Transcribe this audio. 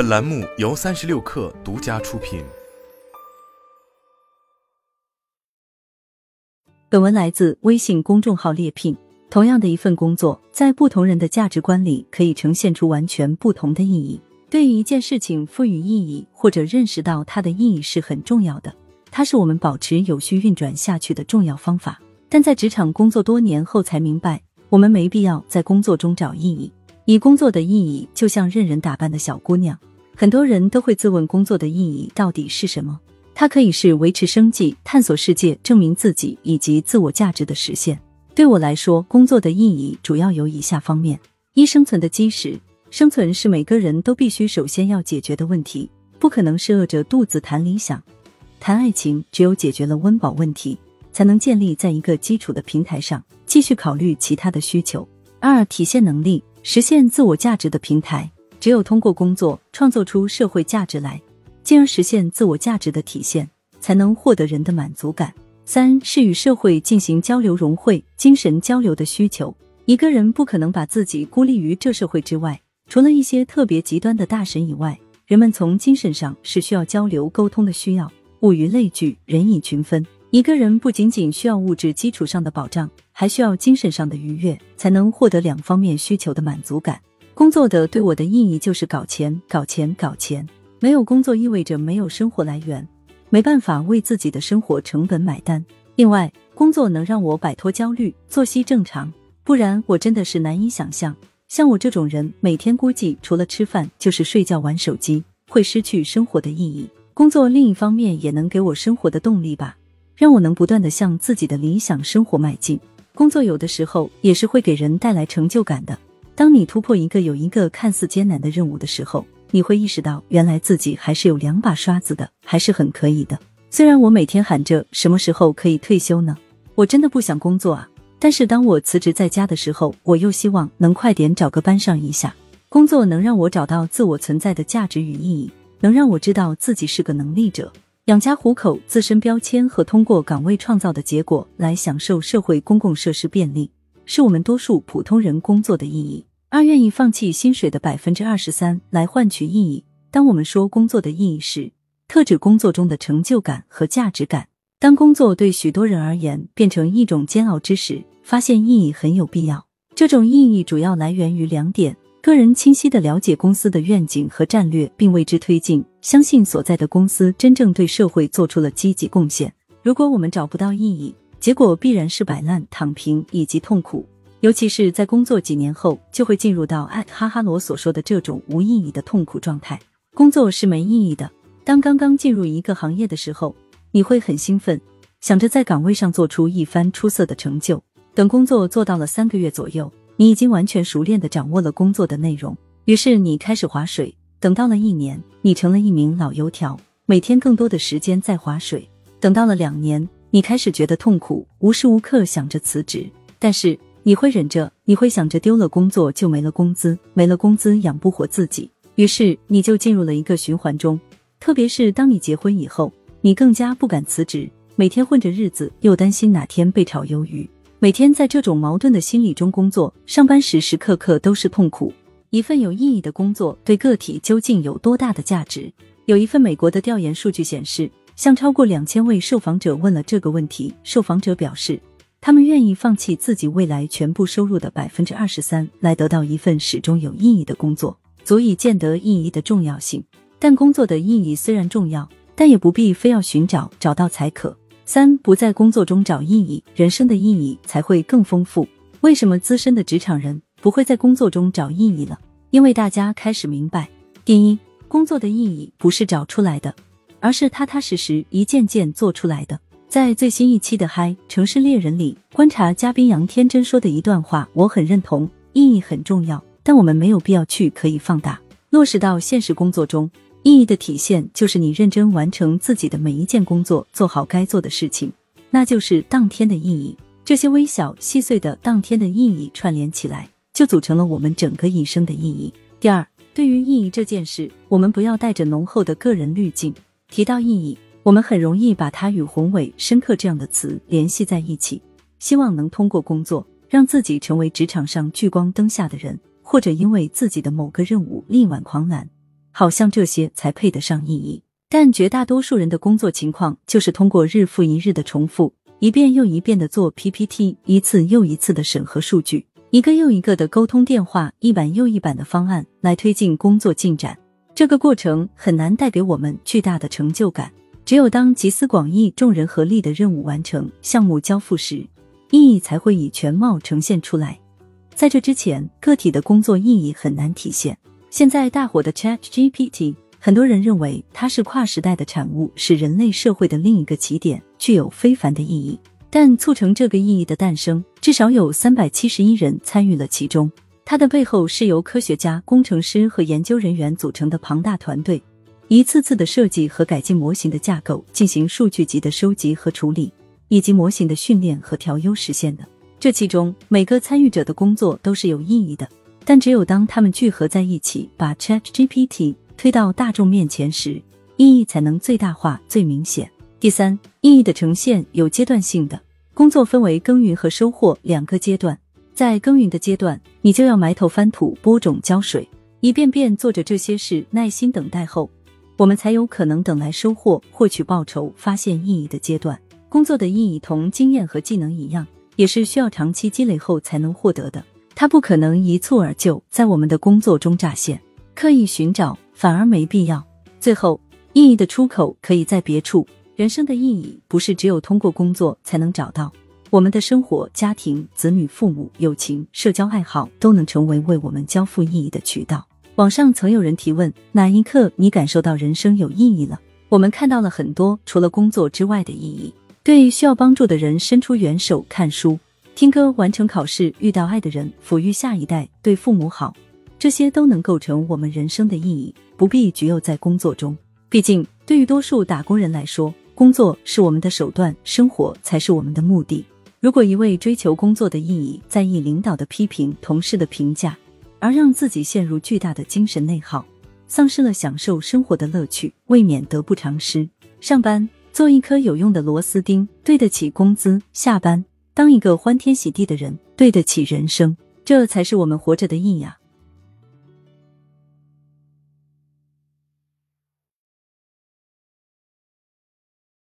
本栏目由三十六氪独家出品。本文来自微信公众号猎聘。同样的一份工作，在不同人的价值观里，可以呈现出完全不同的意义。对于一件事情赋予意义，或者认识到它的意义是很重要的，它是我们保持有序运转下去的重要方法。但在职场工作多年后，才明白，我们没必要在工作中找意义。以工作的意义，就像任人打扮的小姑娘，很多人都会自问工作的意义到底是什么？它可以是维持生计、探索世界、证明自己以及自我价值的实现。对我来说，工作的意义主要有以下方面：一、生存的基石。生存是每个人都必须首先要解决的问题，不可能是饿着肚子谈理想、谈爱情。只有解决了温饱问题，才能建立在一个基础的平台上继续考虑其他的需求。二、体现能力，实现自我价值的平台。只有通过工作创作出社会价值来，进而实现自我价值的体现，才能获得人的满足感。三是与社会进行交流融汇、精神交流的需求。一个人不可能把自己孤立于这社会之外。除了一些特别极端的大神以外，人们从精神上是需要交流沟通的需要。物以类聚，人以群分。一个人不仅仅需要物质基础上的保障，还需要精神上的愉悦，才能获得两方面需求的满足感。工作的对我的意义就是搞钱，搞钱，搞钱。没有工作意味着没有生活来源，没办法为自己的生活成本买单。另外，工作能让我摆脱焦虑，作息正常，不然我真的是难以想象。像我这种人，每天估计除了吃饭就是睡觉、玩手机，会失去生活的意义。工作另一方面也能给我生活的动力吧，让我能不断的向自己的理想生活迈进。工作有的时候也是会给人带来成就感的。当你突破一个有一个看似艰难的任务的时候，你会意识到原来自己还是有两把刷子的，还是很可以的。虽然我每天喊着什么时候可以退休呢，我真的不想工作啊。但是当我辞职在家的时候，我又希望能快点找个班上一下。工作能让我找到自我存在的价值与意义，能让我知道自己是个能力者，养家糊口，自身标签和通过岗位创造的结果来享受社会公共设施便利，是我们多数普通人工作的意义。二愿意放弃薪水的百分之二十三来换取意义。当我们说工作的意义时，特指工作中的成就感和价值感。当工作对许多人而言变成一种煎熬之时，发现意义很有必要。这种意义主要来源于两点：个人清晰的了解公司的愿景和战略，并为之推进；相信所在的公司真正对社会做出了积极贡献。如果我们找不到意义，结果必然是摆烂、躺平以及痛苦。尤其是在工作几年后，就会进入到艾哈哈罗所说的这种无意义的痛苦状态。工作是没意义的。当刚刚进入一个行业的时候，你会很兴奋，想着在岗位上做出一番出色的成就。等工作做到了三个月左右，你已经完全熟练的掌握了工作的内容，于是你开始划水。等到了一年，你成了一名老油条，每天更多的时间在划水。等到了两年，你开始觉得痛苦，无时无刻想着辞职，但是你会忍着，你会想着丢了工作就没了工资，没了工资养不活自己，于是你就进入了一个循环中。特别是当你结婚以后，你更加不敢辞职，每天混着日子，又担心哪天被炒鱿鱼。每天在这种矛盾的心理中工作，上班时时刻刻都是痛苦。一份有意义的工作对个体究竟有多大的价值？有一份美国的调研数据显示，向超过两千位受访者问了这个问题，受访者表示，他们愿意放弃自己未来全部收入的百分之二十三，来得到一份始终有意义的工作，足以见得意义的重要性。但工作的意义虽然重要，但也不必非要寻找，找到才可。三不在工作中找意义，人生的意义才会更丰富。为什么资深的职场人不会在工作中找意义了？因为大家开始明白：第一，工作的意义不是找出来的，而是踏踏实实一件件做出来的。在最新一期的《嗨城市猎人》里，观察嘉宾杨天真说的一段话，我很认同：意义很重要，但我们没有必要去可以放大落实到现实工作中。意义的体现就是你认真完成自己的每一件工作，做好该做的事情，那就是当天的意义。这些微小细碎的当天的意义串联起来，就组成了我们整个一生的意义。第二，对于意义这件事，我们不要带着浓厚的个人滤镜。提到意义，我们很容易把它与宏伟、深刻这样的词联系在一起，希望能通过工作让自己成为职场上聚光灯下的人，或者因为自己的某个任务力挽狂澜。好像这些才配得上意义。但绝大多数人的工作情况就是通过日复一日的重复，一遍又一遍的做 PPT，一次又一次的审核数据，一个又一个的沟通电话，一版又一版的方案来推进工作进展。这个过程很难带给我们巨大的成就感。只有当集思广益、众人合力的任务完成、项目交付时，意义才会以全貌呈现出来。在这之前，个体的工作意义很难体现。现在大火的 Chat GPT。很多人认为它是跨时代的产物，是人类社会的另一个起点，具有非凡的意义。但促成这个意义的诞生，至少有三百七十一人参与了其中。它的背后是由科学家、工程师和研究人员组成的庞大团队，一次次的设计和改进模型的架构，进行数据集的收集和处理，以及模型的训练和调优实现的。这其中每个参与者的工作都是有意义的，但只有当他们聚合在一起，把 Chat GPT。推到大众面前时，意义才能最大化、最明显。第三，意义的呈现有阶段性的。工作分为耕耘和收获两个阶段，在耕耘的阶段，你就要埋头翻土、播种、浇水，一遍遍做着这些事，耐心等待后，我们才有可能等来收获、获取报酬、发现意义的阶段。工作的意义同经验和技能一样，也是需要长期积累后才能获得的，它不可能一蹴而就，在我们的工作中乍现。刻意寻找。反而没必要。最后，意义的出口可以在别处。人生的意义不是只有通过工作才能找到。我们的生活、家庭、子女、父母、友情、社交、爱好都能成为为我们交付意义的渠道。网上曾有人提问：哪一刻你感受到人生有意义了？我们看到了很多除了工作之外的意义。对需要帮助的人伸出援手，看书、听歌、完成考试，遇到爱的人，抚育下一代，对父母好。这些都能构成我们人生的意义，不必局囿在工作中。毕竟，对于多数打工人来说，工作是我们的手段，生活才是我们的目的。如果一味追求工作的意义，在意领导的批评、同事的评价，而让自己陷入巨大的精神内耗，丧失了享受生活的乐趣，未免得不偿失。上班做一颗有用的螺丝钉，对得起工资；下班当一个欢天喜地的人，对得起人生。这才是我们活着的意义啊！